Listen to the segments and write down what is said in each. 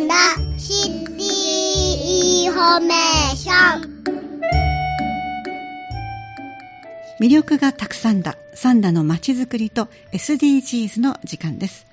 んだシティインフォメーション。魅力がたくさんだ。三田のまちづくりと SDGs の時間です。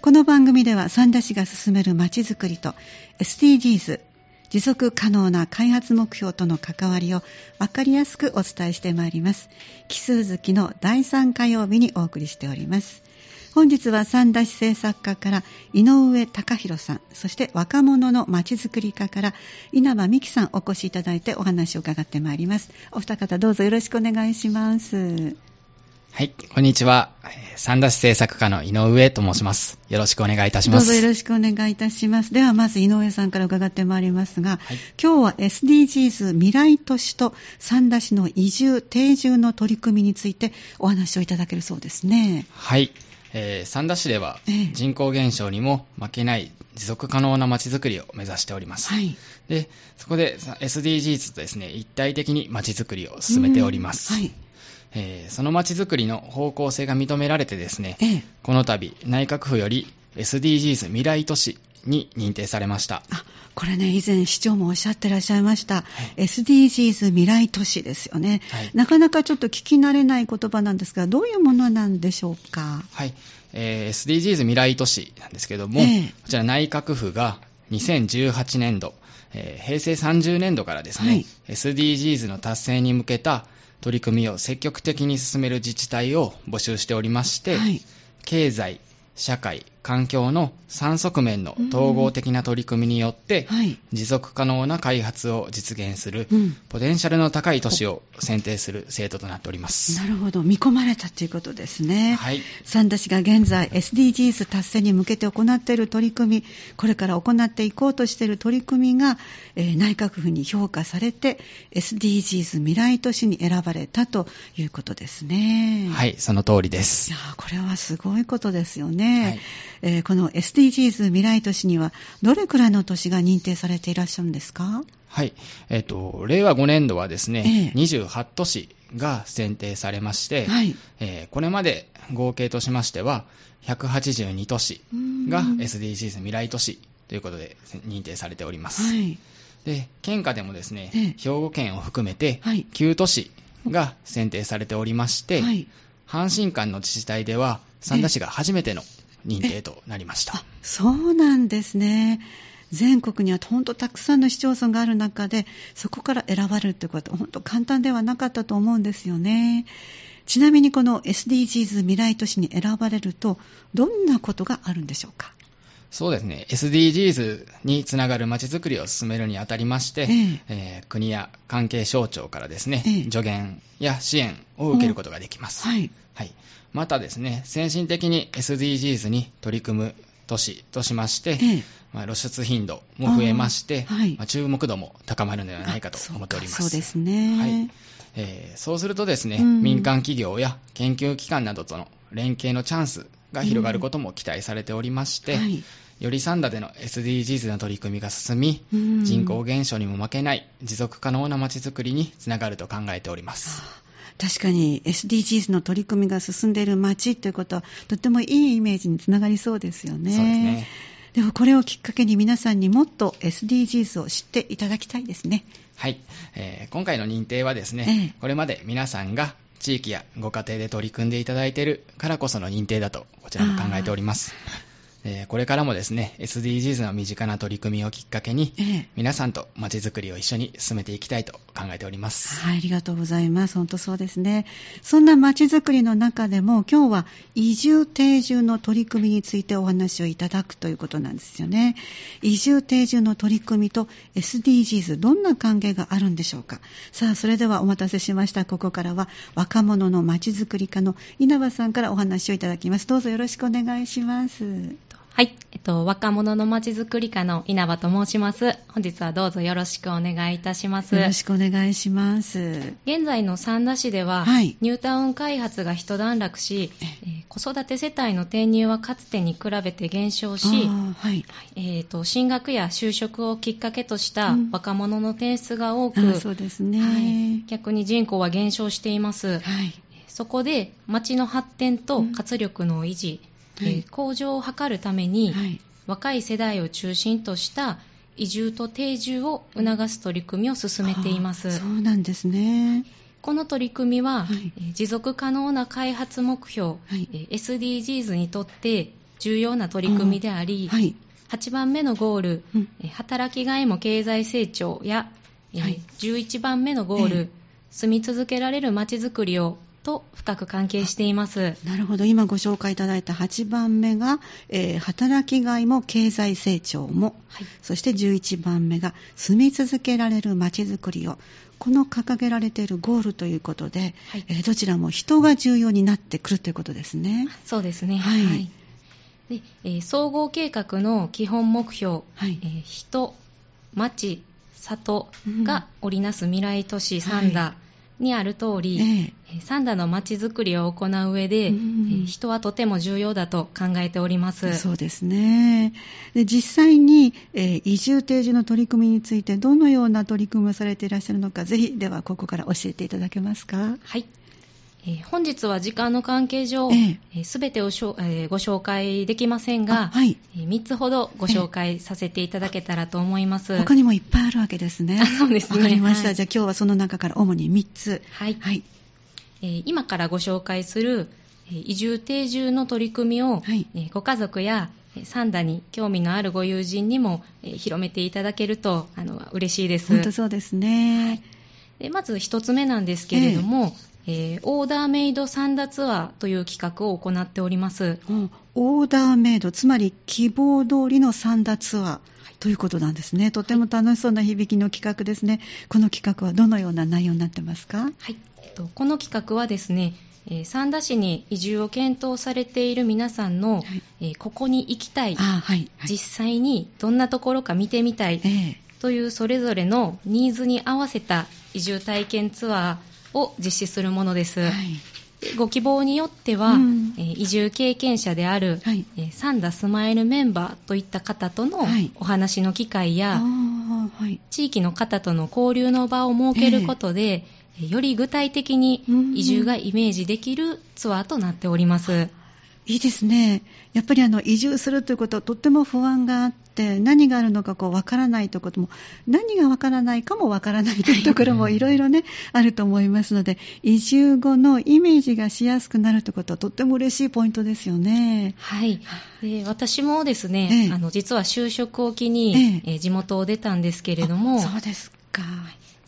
この番組では三田市が進めるまちづくりと SDGs 持続可能な開発目標との関わりを分かりやすくお伝えしてまいります。奇数月の第3火曜日にお送りしております。本日は三田市政作家から井上隆弘さんそして若者のまちづくり家から稲葉美希さんお越しいただいてお話を伺ってまいります。お二方どうぞよろしくお願いします。はい、こんにちは。三田市政策課の井上と申します。よろしくお願いいたします。どうぞよろしくお願いいたします。ではまず井上さんから伺ってまいりますが、はい今日は SDGs 未来都市と三田市の移住定住の取り組みについてお話をいただけるそうですね。はい、えー三田市ではええ人口減少にも負けない持続可能なまちづくりを目指しております。はい。で、そこでさ SDGs とですね、一体的にまちづくりを進めております。うんはい。えーそのまちづくりの方向性が認められてですね、ええ。この度内閣府より SDGs 未来都市に認定されました。あ、これね、以前市長もおっしゃってらっしゃいました。SDGs 未来都市ですよね、はいなかなかちょっと聞き慣れない言葉なんですが、どういうものなんでしょうか？はい、えー SDGs 未来都市なんですけども、ええこちら内閣府が2018年度、えー平成30年度からですね、はい SDGs の達成に向けた取り組みを積極的に進める自治体を募集しておりまして、はい。経済、社会、環境の3側面の統合的な取り組みによって、はい。持続可能な開発を実現する、うん。ポテンシャルの高い都市を選定する制度となっております。なるほど。見込まれたということですね。はい。三田市が現在 SDGs 達成に向けて行っている取り組み、これから行っていこうとしている取り組みが、えー内閣府に評価されて SDGs 未来都市に選ばれたということですね。。はいい、その通りですいや。ーこれはすごいことですよね、はいえーこの SDGs 未来都市にはどれくらいの都市が認定されていらっしゃるんですか？はい。えっ、と、令和5年度はですね、ええ28都市が選定されまして、はい。えーこれまで合計としましては、182都市がうん SDGs 未来都市ということで認定されております。はい。で、県下でもですね、ええ兵庫県を含めてはい9都市が選定されておりまして、はい。阪神間の自治体では三田市が初めての認定となりました。そうなんですね。全国には本当たくさんの市町村がある中で、そこから選ばれるということは本当簡単ではなかったと思うんですよね。ちなみにこの SDGs 未来都市に選ばれると、どんなことがあるんでしょうか？そうですね、SDGs につながるまちづくりを進めるにあたりまして、ええ。えー国や関係省庁からですね、ええ。助言や支援を受けることができます。はい。はい、またですね、先進的に SDGs に取り組む都市としまして、ええ。まあ、露出頻度も増えまして、はい。まあ注目度も高まるのではないかと思っております。あそうですね。はい。えーそうするとですね、うん。民間企業や研究機関などとの連携のチャンスが広がることも期待されておりまして、はいより三田での SDGs の取り組みが進み、うん人口減少にも負けない持続可能なまちづくりにつながると考えております。確かに SDGs の取り組みが進んでいる街ということはとてもいいイメージにつながりそうですよね。そうですね。でもこれをきっかけに皆さんにもっと SDGs を知っていただきたいですね。はい、えー今回の認定はですね、ええこれまで皆さんが地域やご家庭で取り組んでいただいているからこその認定だとこちらも考えております。えーこれからもですね、SDGs の身近な取り組みをきっかけに、ええ皆さんとまちづくりを一緒に進めていきたいと考えております。はい、ありがとうございます。本当そうですね。そんな街づくりの中でも、今日は移住定住の取り組みについてお話をいただくということなんですよね。移住定住の取り組みと SDGs、どんな関係があるんでしょうか。さあ、それではお待たせしました。ここからは若者の街づくり課の稲葉さんからお話をいただきます。どうぞよろしくお願いします。はい、えっと、若者のまちづくり課の稲葉と申します。本日はどうぞよろしくお願いいたします。よろしくお願いします。現在の三田市では、はいニュータウン開発が一段落し、えー子育て世帯の転入はかつてに比べて減少し、はい。えーと進学や就職をきっかけとしたうん若者の転出が多く、あーそうですね。はい逆に人口は減少しています。はい。そこで町の発展と活力の維持、うんはいえー向上を図るために、はい。若い世代を中心とした移住と定住を促す取り組みを進めています。あそうなんですね。この取り組みは、はいえー持続可能な開発目標、はいえー SDGs にとって重要な取り組みであり、はい。8番目のゴール、うんえー働きがいも経済成長や、えーはい11番目のゴール、ええ住み続けられるまちづくりをと深く関係しています。なるほど。今ご紹介いただいた8番目が、えー働きがいも経済成長も、はいそして11番目が住み続けられるまちづくりを。この掲げられているゴールということで、はいえーどちらも人が重要になってくるということですね。そうですね。はいでえー総合計画の基本目標、はいえー人、町、里が織りなす未来都市サンはダにある通り、えええーサンダの町づくりを行う上で、うんえー人はとても重要だと考えております。そうですね。で実際に、えー移住定住の取り組みについてどのような取り組みをされていらっしゃるのか、ぜひではここから教えていただけますか？はい。えー本日は時間の関係上、ええすべてをしょ、えーご紹介できませんあが、はい。え3つほどご紹介させていただけたらと思います。他にもいっぱいあるわけですね。あ そうですねわかりました。はいじゃあ今日はその中から主に3つ。はい。はい。えー今からご紹介するえー移住定住の取り組みを、はいえーご家族やえーサンダに興味のあるご友人にも、えー広めていただけるとあの嬉しいです。本当そうですね。でまず一つ目なんですけれども、えーオーダーメイドサンダツアーという企画を行っております。うんオーダーメイド、つまり希望通りのサンダツアーということなんですね。とても楽しそうな響きの企画ですね。この企画はどのような内容になってますか？はい、えっとこの企画はですね、えー三田市に移住を検討されている皆さんの、はいえーここに行きたい、あはい。はい実際にどんなところか見てみたいええというそれぞれのニーズに合わせた移住体験ツアーを実施するものです。はい。でご希望によっては、うんえー移住経験者である、はいえーサンダスマイルメンバーといった方とのはいお話の機会や、はい。地域の方との交流の場を設けることで、えーより具体的にうん移住がイメージできるツアーとなっております。いいですね。やっぱりあの移住するということはとっても不安があって、何があるのかこうわからないということも、何がわからないかもわからないというところもいろいろね、あると思いますので、移住後のイメージがしやすくなるということはとっても嬉しいポイントですよね。はい。で私もですね、ええあの実は就職を機に、地元を出たんですけれども、あそうですか。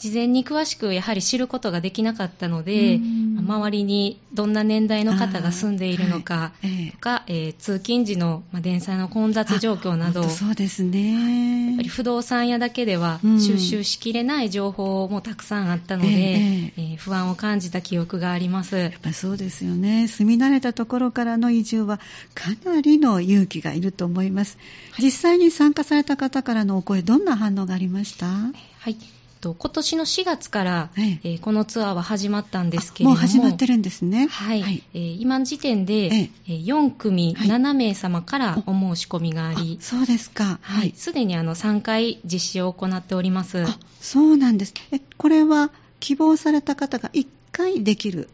事前に詳しくやはり知ることができなかったので、うん周りにどんな年代の方が住んでいるのかあーはいええとか、えー通勤時の、まあ、電車の混雑状況など、そうですね。っぱり不動産屋だけではうん収集しきれない情報もたくさんあったので、えええー不安を感じた記憶があります。やっぱりそうですよね。住み慣れたところからの移住はかなりの勇気がいると思います。実際に参加された方からのお声、どんな反応がありました？はい。と今年の4月から、えええーこのツアーは始まったんですけれども、あもう始まってるんですね。はい、えー今の時点で、ええー4組はい7名様からお申し込みがありあ、そうですか。はい、すでにあの3回実施を行っております。あそうなんです。え、これは希望された方が1回できる？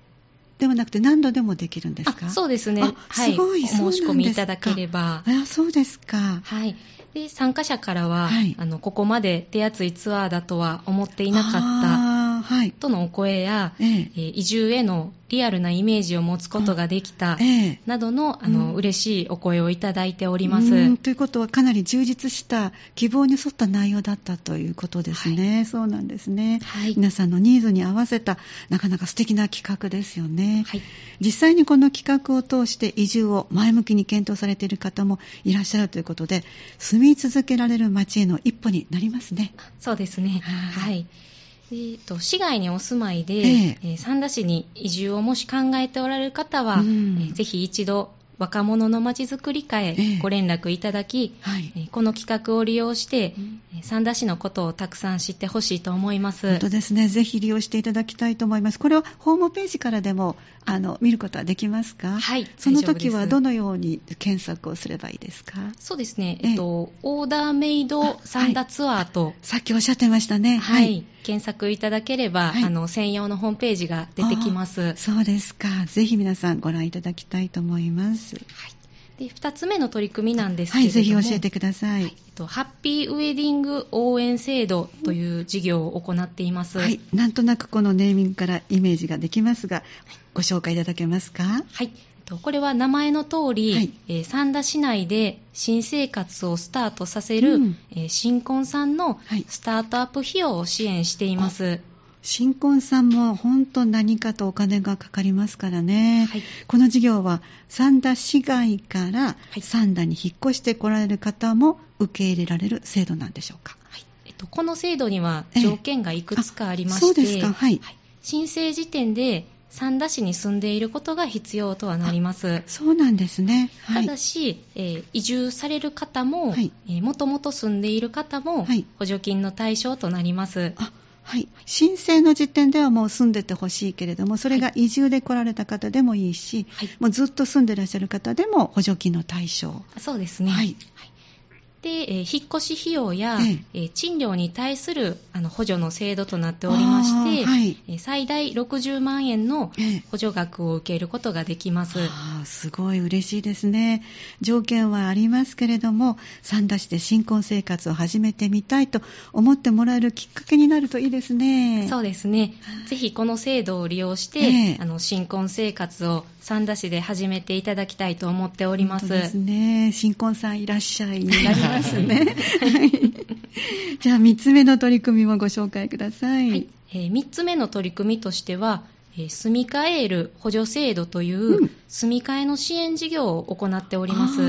ではなくて何度でもできるんですか？あそうですね。あはい。すごいお申し込みいただければ。あ、そうですか。はい。で、参加者からは、はい。あの、ここまで手厚いツアーだとは思っていなかったはい。とのお声や、えええー移住へのリアルなイメージを持つことができた、ええなどの、あうの、ん嬉しいお声をいただいております。うんということはかなり充実した希望に沿った内容だったということですね。そうなんですね。はい。皆さんのニーズに合わせたなかなか素敵な企画ですよね。はい。実際にこの企画を通して移住を前向きに検討されている方もいらっしゃるということで住み続けられる街への一歩になりますね。そうですね。ははいい。えーと市外にお住まいで、ええ。えー三田市に移住をもし考えておられる方は、うん。えーぜひ一度若者のまちづくり課ええへご連絡いただき、はいえ。ーこの企画を利用して、三田市のことをたくさん知ってほしいと思います。本当ですね。ぜひ利用していただきたいと思います。これはホームページからでもあの見ることはできますか？はいその時はどのように検索をすればいいですか？そうですね、えええっと、オーダーメイド三田ツアーと、さっきおっしゃってましたね。はい、検索いただければ、はいあの、専用のホームページが出てきます。そうですか。ぜひ皆さんご覧いただきたいと思います。はい。で2つ目の取り組みなんですけはい、れども、ぜひ教えてください。えっとハッピーウェディング応援制度という事業を行っています。はい、なんとなくこのネーミングからイメージができますが、ご紹介いただけますか？はい。えっとこれは名前の通り、はい。えー三田市内で新生活をスタートさせる、うん。えー新婚さんのはい。スタートアップ費用を支援しています。新婚さんも本当何かとお金がかかりますからね。はいこの事業は三田市外からい三田に引っ越してこられる方も受け入れられる制度なんでしょうか。はいえっと、この制度にはええ条件がいくつかありまして、あそうですかはい申請時点で三田市に住んでいることが必要とはなります。そうなんですね。はい。ただし、えー移住される方も、はいえーもともと住んでいる方も、はい補助金の対象となります。あはい、申請の時点ではもう住んでてほしいけれども、それが移住で来られた方でもいいし、はい。もうずっと住んでらっしゃる方でも補助金の対象。そうですね。はいで、えー引っ越し費用や、えええー賃料に対するあの補助の制度となっておりまして、はいえー最大60万円のええ補助額を受けることができます。ああすごい嬉しいですね。条件はありますけれども、三田市で新婚生活を始めてみたいと思ってもらえるきっかけになるといいですね。そうですね。ぜひこの制度を利用して、ええあの新婚生活を三田市で始めていただきたいと思っております。ですね。新婚さんいらっしゃいになりますね。はい。じゃあ、3つ目の取り組みもご紹介ください。はいえ3つ目の取り組みとしては、えー住み替える補助制度というう、ん。住み替えの支援事業を行っております。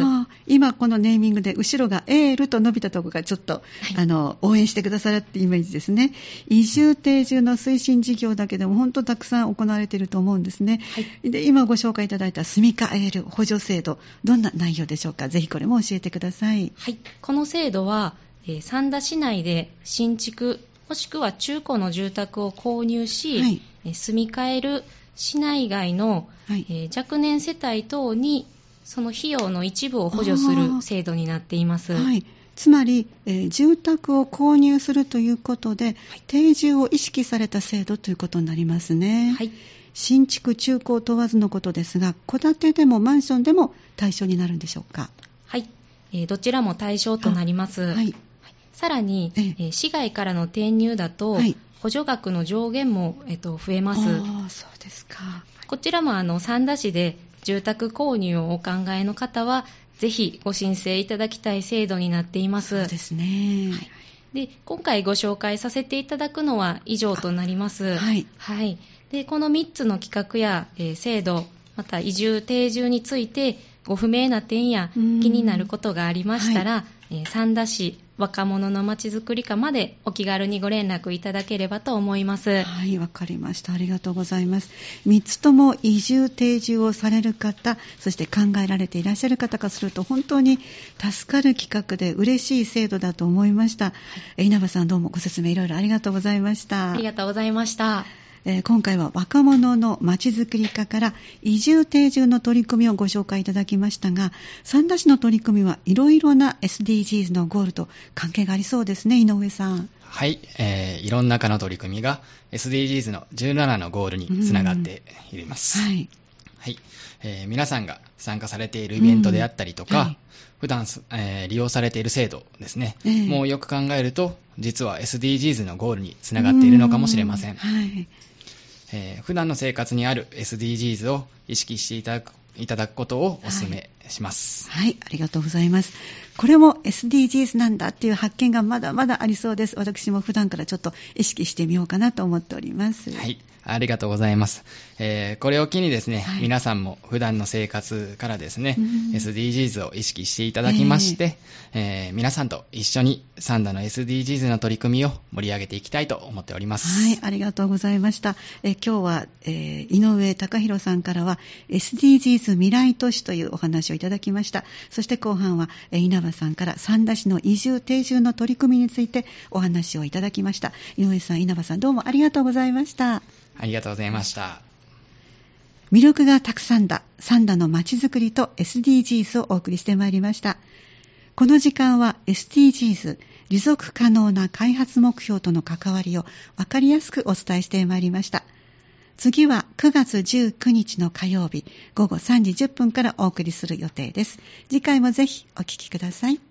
今このネーミングで後ろがエールと伸びたところがちょっと、あの応援してくださるってイメージですね。移住定住の推進事業だけでも本当たくさん行われていると思うんですね、で今ご紹介いただいた住み替える補助制度どんな内容でしょうか？ぜひこれも教えてください。はい、この制度は、えー三田市内で新築もしくは中古の住宅を購入し、はい。えー住み替える市内外の、はいえー若年世帯等にその費用の一部を補助する制度になっています。はい、つまり、えー住宅を購入するということで、定住を意識された制度ということになりますね。はい新築、中古を問わずのことですが、戸建てでもマンションでも対象になるんでしょうか？はいえーどちらも対象となります。はい、さらに、えええー市外からの転入だと、はい補助額の上限も、えっと増えます。ああ、そうですか。こちらもあの三田市で住宅購入をお考えの方は、ぜひご申請いただきたい制度になっています。そうですね。で今回ご紹介させていただくのは以上となります。はいはいでこの3つの企画や、えー制度、また移住、定住についてご不明な点やうん気になることがありましたら、えー三田市若者のまちづくり課までお気軽にご連絡いただければと思います。はい、わかりました。ありがとうございます。3つとも移住、定住をされる方、そして考えられていらっしゃる方からすると、本当に助かる企画で嬉しい制度だと思いました。え稲葉さん、どうもご説明いろいろありがとうございました。ありがとうございました。えー今回は若者のまちづくり課から移住定住の取り組みをご紹介いただきましたが三田市の取り組みはいろいろな SDGs のゴールと関係がありそうですね。井上さん。はい、えーいろんな課の取り組みが SDGs の17のゴールにつながっています。はい。はい、えー皆さんが参加されているイベントであったりとか、うん。はい。普段す、えー利用されている制度ですね、ええ。もうよく考えると、実は SDGs のゴールにつながっているのかもしれません。うはいえー普段の生活にある SDGs を意識していただくいただくことをお勧めします。はい、ありがとうございます。これも SDGs なんだっていう発見がまだまだありそうです。私も普段からちょっと意識してみようかなと思っております。はい、ありがとうございます。えーこれを機にですね、はい皆さんも普段の生活からですね、うん SDGs を意識していただきまして、えー皆さんと一緒にサンダの SDGs の取り組みを盛り上げていきたいと思っております。はい、ありがとうございました。え今日は、えー井上隆弘さんからは SDGs 未来都市というお話をいただきました。そして後半は、えー稲葉さんから三田市の移住定住の取り組みについてお話をいただきました。井上さん、稲葉さんどうもありがとうございました。ありがとうございました。魅力がたくさんだ三田のまちづくりと SDGs をお送りしてまいりましたこの時間は SDGs 持続可能な開発目標との関わりを分かりやすくお伝えしてまいりました次は9月19日の火曜日午後3時10分からお送りする予定です。次回もぜひお聞きください。